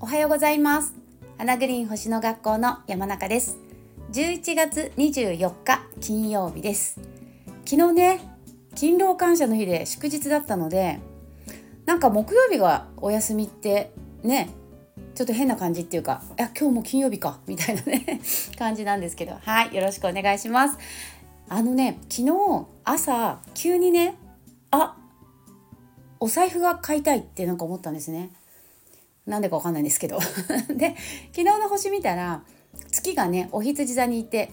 おはようございます。花グリーン星の学校の山中です。11月24日金曜日です。昨日ね勤労感謝の日で祝日だったのでなんか木曜日がお休みってねちょっと変な感じっていうか「いや今日も金曜日か」みたいなね 感じなんですけど。はいよろしくお願いします。あのね昨日朝急にねあお財布が買いたいってなんか思ったんですね。なんでかわかんないんですけど。で昨日の星見たら月がねお羊座にいて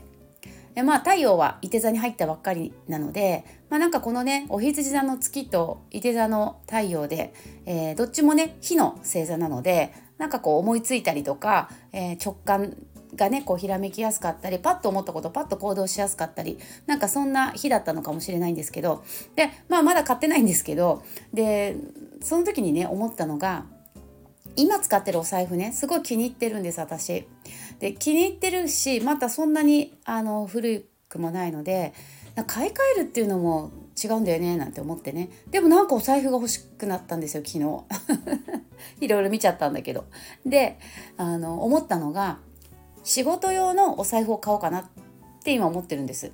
でまあ太陽は伊手座に入ったばっかりなので、まあ、なんかこのねお羊座の月と伊手座の太陽で、えー、どっちもね火の星座なのでなんかこう思いついたりとか、えー、直感がねこうひらめきやすかったりパッと思ったことパッと行動しやすかったりなんかそんな日だったのかもしれないんですけどで、まあ、まだ買ってないんですけどでその時にね思ったのが今使ってるお財布ねすごい気に入ってるんです私。で気に入ってるしまたそんなにあの古くもないので買い替えるっていうのも違うんだよねなんて思ってね。でもなんかお財布が欲しくなったんですよ昨日。いろいろ見ちゃったんだけど。であの思ったのが仕事用のお財布を買おうかなって今思ってるんです。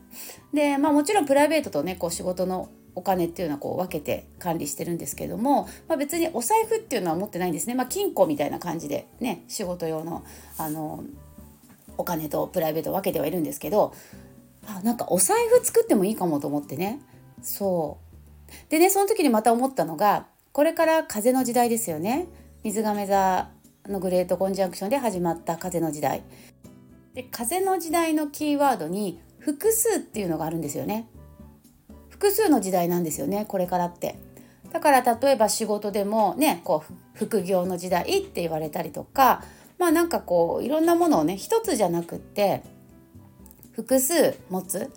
でまあもちろんプライベートとねこう仕事のお金っていうのはこう分けて管理してるんですけども、まあ、別にお財布っていうのは持ってないんですね、まあ、金庫みたいな感じでね仕事用のあのお金とプライベート分けてはいるんですけどあなんかお財布作ってもいいかもと思ってね。そう。でねその時にまた思ったのがこれから風の時代ですよね。水亀座のグレートコンジャンクションで始まった風の時代。で風の時代のキーワードに複数っていうのがあるんですよね複数の時代なんですよねこれからってだから例えば仕事でもねこう副業の時代って言われたりとかまあなんかこういろんなものをね一つじゃなくって複数持つ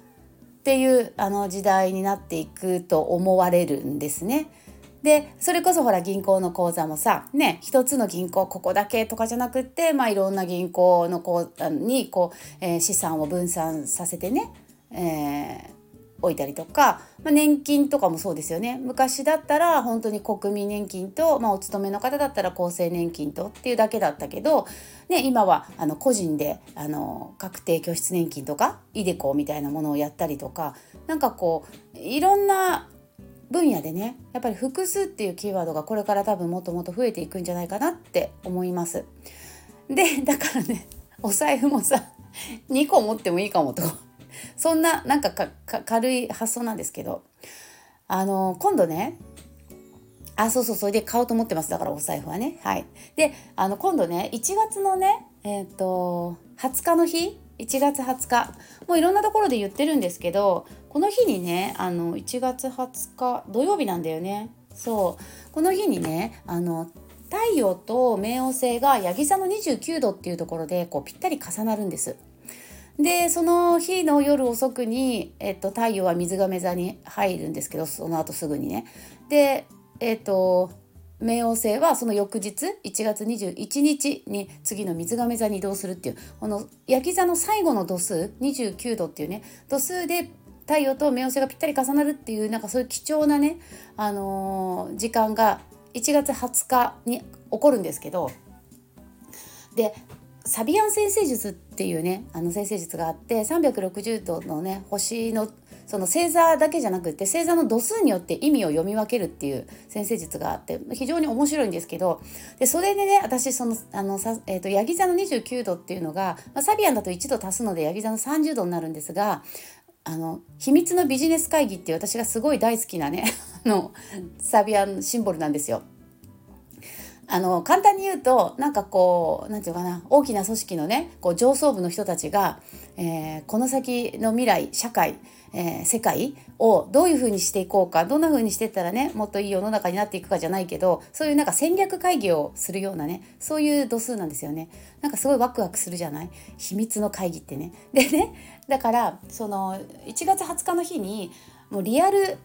っていうあの時代になっていくと思われるんですね。でそれこそほら銀行の口座もさね一つの銀行ここだけとかじゃなくって、まあ、いろんな銀行の口座にこう、えー、資産を分散させてね、えー置いたりとか、まあ、年金とかもそうですよね。昔だったら本当に国民年金と、まあ、お勤めの方だったら厚生年金とっていうだけだったけど、ね、今はあの個人であの確定拠出年金とかイデコみたいなものをやったりとかなんかこういろんな分野でねやっぱり複数っていうキーワードがこれから多分もっともっと増えていくんじゃないかなって思います。でだからねお財布もさ2個持ってもいいかもと。そんななんか軽い発想なんですけど。あの今度ねあそうそうそれで買おうと思ってます。だからお財布はね。はい。であの今度ね1月のねえっ、ー、と20日の日1月20日もういろんなところで言ってるんですけどこの日にねあの1月20日土曜日なんだよねそうこの日にねあの太陽と冥王星がヤギ座の29度っていうところでこうぴったり重なるんです。でその日の夜遅くに、えっと、太陽は水亀座に入るんですけどその後すぐにね。でえっと冥王星はその翌日1月21日に次の水亀座に移動するっていうこの焼き座の最後の度数29度っていうね度数で太陽と冥王星がぴったり重なるっていうなんかそういう貴重なね、あのー、時間が1月20日に起こるんですけどでサビアン先生術っていうねあの先生術があって360度のね星のその星座だけじゃなくて星座の度数によって意味を読み分けるっていう先生術があって非常に面白いんですけどでそれでね私そのあのさ、えーと、ヤギ座の29度っていうのが、まあ、サビアンだと1度足すのでヤギ座の30度になるんですがあの秘密のビジネス会議って私がすごい大好きなね のサビアンシンボルなんですよ。あの簡単に言うとなんかこう何て言うかな大きな組織のねこう上層部の人たちが、えー、この先の未来社会、えー、世界をどういうふうにしていこうかどんなふうにしていったらねもっといい世の中になっていくかじゃないけどそういうなんか戦略会議をするようなねそういう度数なんですよね。なんかすごいワクワクするじゃない？秘密の会議ってね。でねだからその1月20日の日にもうリアル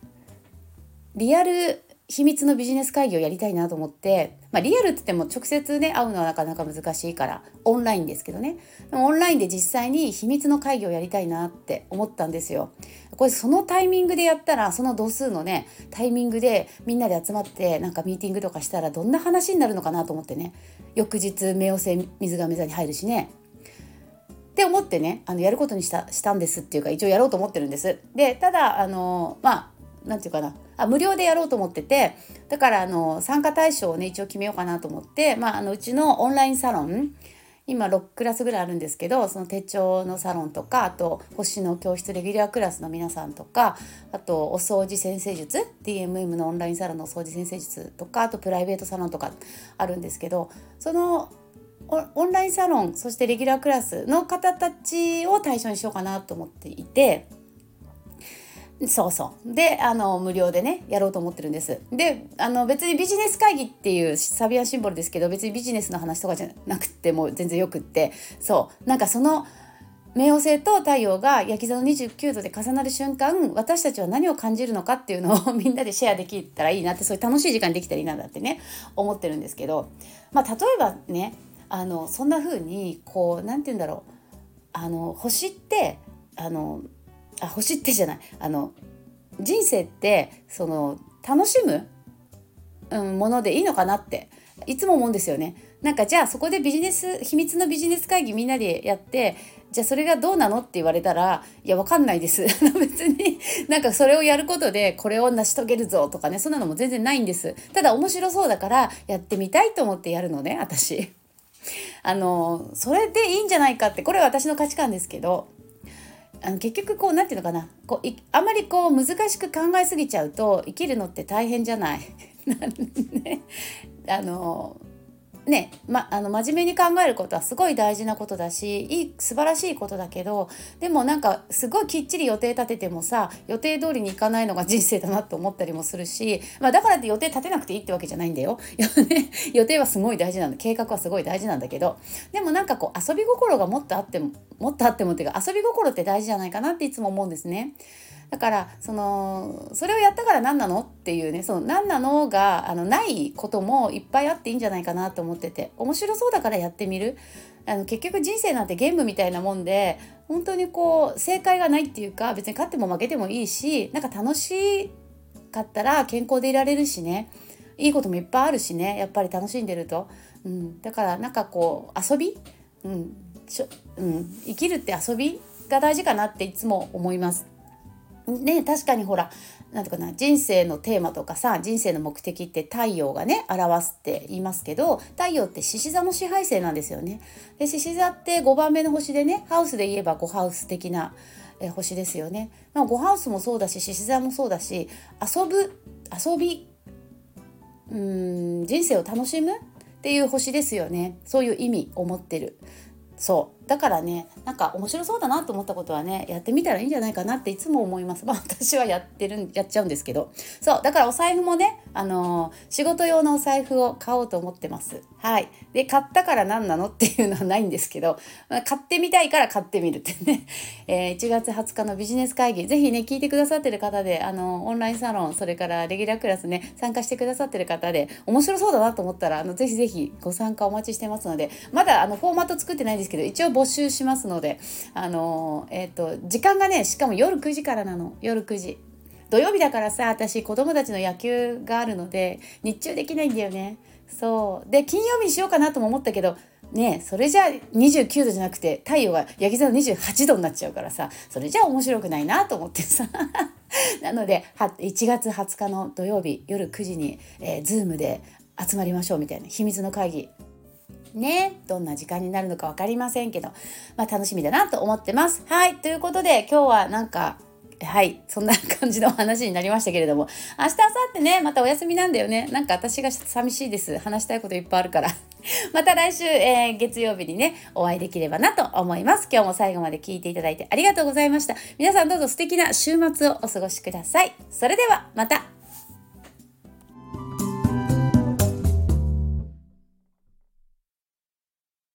リアル秘密のビジネス会議をやりたいなと思って、まあ、リアルって言っても直接ね会うのはなかなか難しいからオンラインですけどねでもオンラインで実際に秘密の会議をやりたいなって思ったんですよ。これそのタイミングでやったらその度数のねタイミングでみんなで集まってなんかミーティングとかしたらどんな話になるのかなと思ってね翌日冥王星水亀座に入るしねって思ってねあのやることにしたしたんですっていうか一応やろうと思ってるんです。でただあのまあ何て言うかな。あ無料でやろうと思っててだからあの参加対象をね一応決めようかなと思って、まあ、あのうちのオンラインサロン今6クラスぐらいあるんですけどその手帳のサロンとかあと星の教室レギュラークラスの皆さんとかあとお掃除先生術 DMM のオンラインサロンのお掃除先生術とかあとプライベートサロンとかあるんですけどそのオンラインサロンそしてレギュラークラスの方たちを対象にしようかなと思っていてそうそう。であの無料でねやろうと思ってるんです。であの別にビジネス会議っていうサビアンシンボルですけど別にビジネスの話とかじゃなくても全然よくって。そう。なんかその冥王星と太陽が焼き座の29度で重なる瞬間私たちは何を感じるのかっていうのを みんなでシェアできたらいいなってそういう楽しい時間できたらいいなってね思ってるんですけど。まあ例えばねあのそんな風にこう何て言うんだろう。あの星ってあのあ星ってじゃない。あの人生ってその楽しむ、うん、ものでいいのかなっていつも思うんですよね。なんかじゃあそこでビジネス秘密のビジネス会議みんなでやってじゃあそれがどうなのって言われたらいやわかんないです。別になんかそれをやることでこれを成し遂げるぞとかねそんなのも全然ないんです。ただ面白そうだからやってみたいと思ってやるのね私。あのそれでいいんじゃないかってこれは私の価値観ですけどあの結局こう何て言うのかなこうあまりこう難しく考えすぎちゃうと生きるのって大変じゃない。ね、あのね、ま、あの真面目に考えることはすごい大事なことだしいい素晴らしいことだけどでもなんかすごいきっちり予定立ててもさ予定通りにいかないのが人生だなと思ったりもするし、まあ、だからって予定立てなくていいってわけじゃないんだよ。予定はすごい大事なんだ計画はすごい大事なんだけどでもなんかこう遊び心がもっとあってももっとあってもっていうか遊び心って大事じゃないかなっていつも思うんですね。だからそのそれをやったから何なのっていうねその何なのがあのないこともいっぱいあっていいんじゃないかなと思ってて面白そうだからやってみる。あの結局人生なんてゲームみたいなもんで本当にこう正解がないっていうか別に勝っても負けてもいいしなんか楽しかったら健康でいられるしね。いいこともいっぱいあるしね。やっぱり楽しんでると、うん、だからなんかこう遊び、うん。ちょうん、生きるって遊びが大事かなっていつも思います。ね確かにほら何ていうかな人生のテーマとかさ人生の目的って太陽がね表すって言いますけど太陽って獅子座の支配星なんですよね。で獅子座って5番目の星でねハウスで言えば5ハウス的なえ星ですよね。まあ、5ハウスもそうだし獅子座もそうだし遊ぶ遊びうん人生を楽しむっていう星ですよねそういう意味を持ってるそうだからねなんか面白そうだなと思ったことはねやってみたらいいんじゃないかなっていつも思います。ま あ私はやってるやっちゃうんですけど。そうだからお財布もねあのー、仕事用のお財布を買おうと思ってます。はい。で買ったから何なのっていうのはないんですけど、まあ、買ってみたいから買ってみるってね、えー、1月20日のビジネス会議。ぜひね聞いてくださってる方であのオンラインサロンそれからレギュラークラスね参加してくださってる方で面白そうだなと思ったらあのぜひぜひご参加お待ちしてますのでまだあのフォーマット作ってないんですけど一応募集しますのであのえっ、ー、と時間がねしかも夜9時からなの。夜9時。土曜日だからさ私子供たちの野球があるので日中できないんだよね。そう。で金曜日にしようかなとも思ったけどねそれじゃあ29度じゃなくて太陽が焼き座の28度になっちゃうからさそれじゃあ面白くないなと思ってさ。なので1月20日の土曜日夜9時に、えー、Zoom で集まりましょうみたいな秘密の会議ねどんな時間になるのか分かりませんけど、まあ、楽しみだなと思ってます。はいということで今日はなんかはい。そんな感じの話になりましたけれども、明日、明後日ね、またお休みなんだよね。なんか私が寂しいです。話したいこといっぱいあるから。また来週、えー、月曜日にね、お会いできればなと思います。今日も最後まで聞いていただいてありがとうございました。皆さんどうぞ素敵な週末をお過ごしください。それでは、また。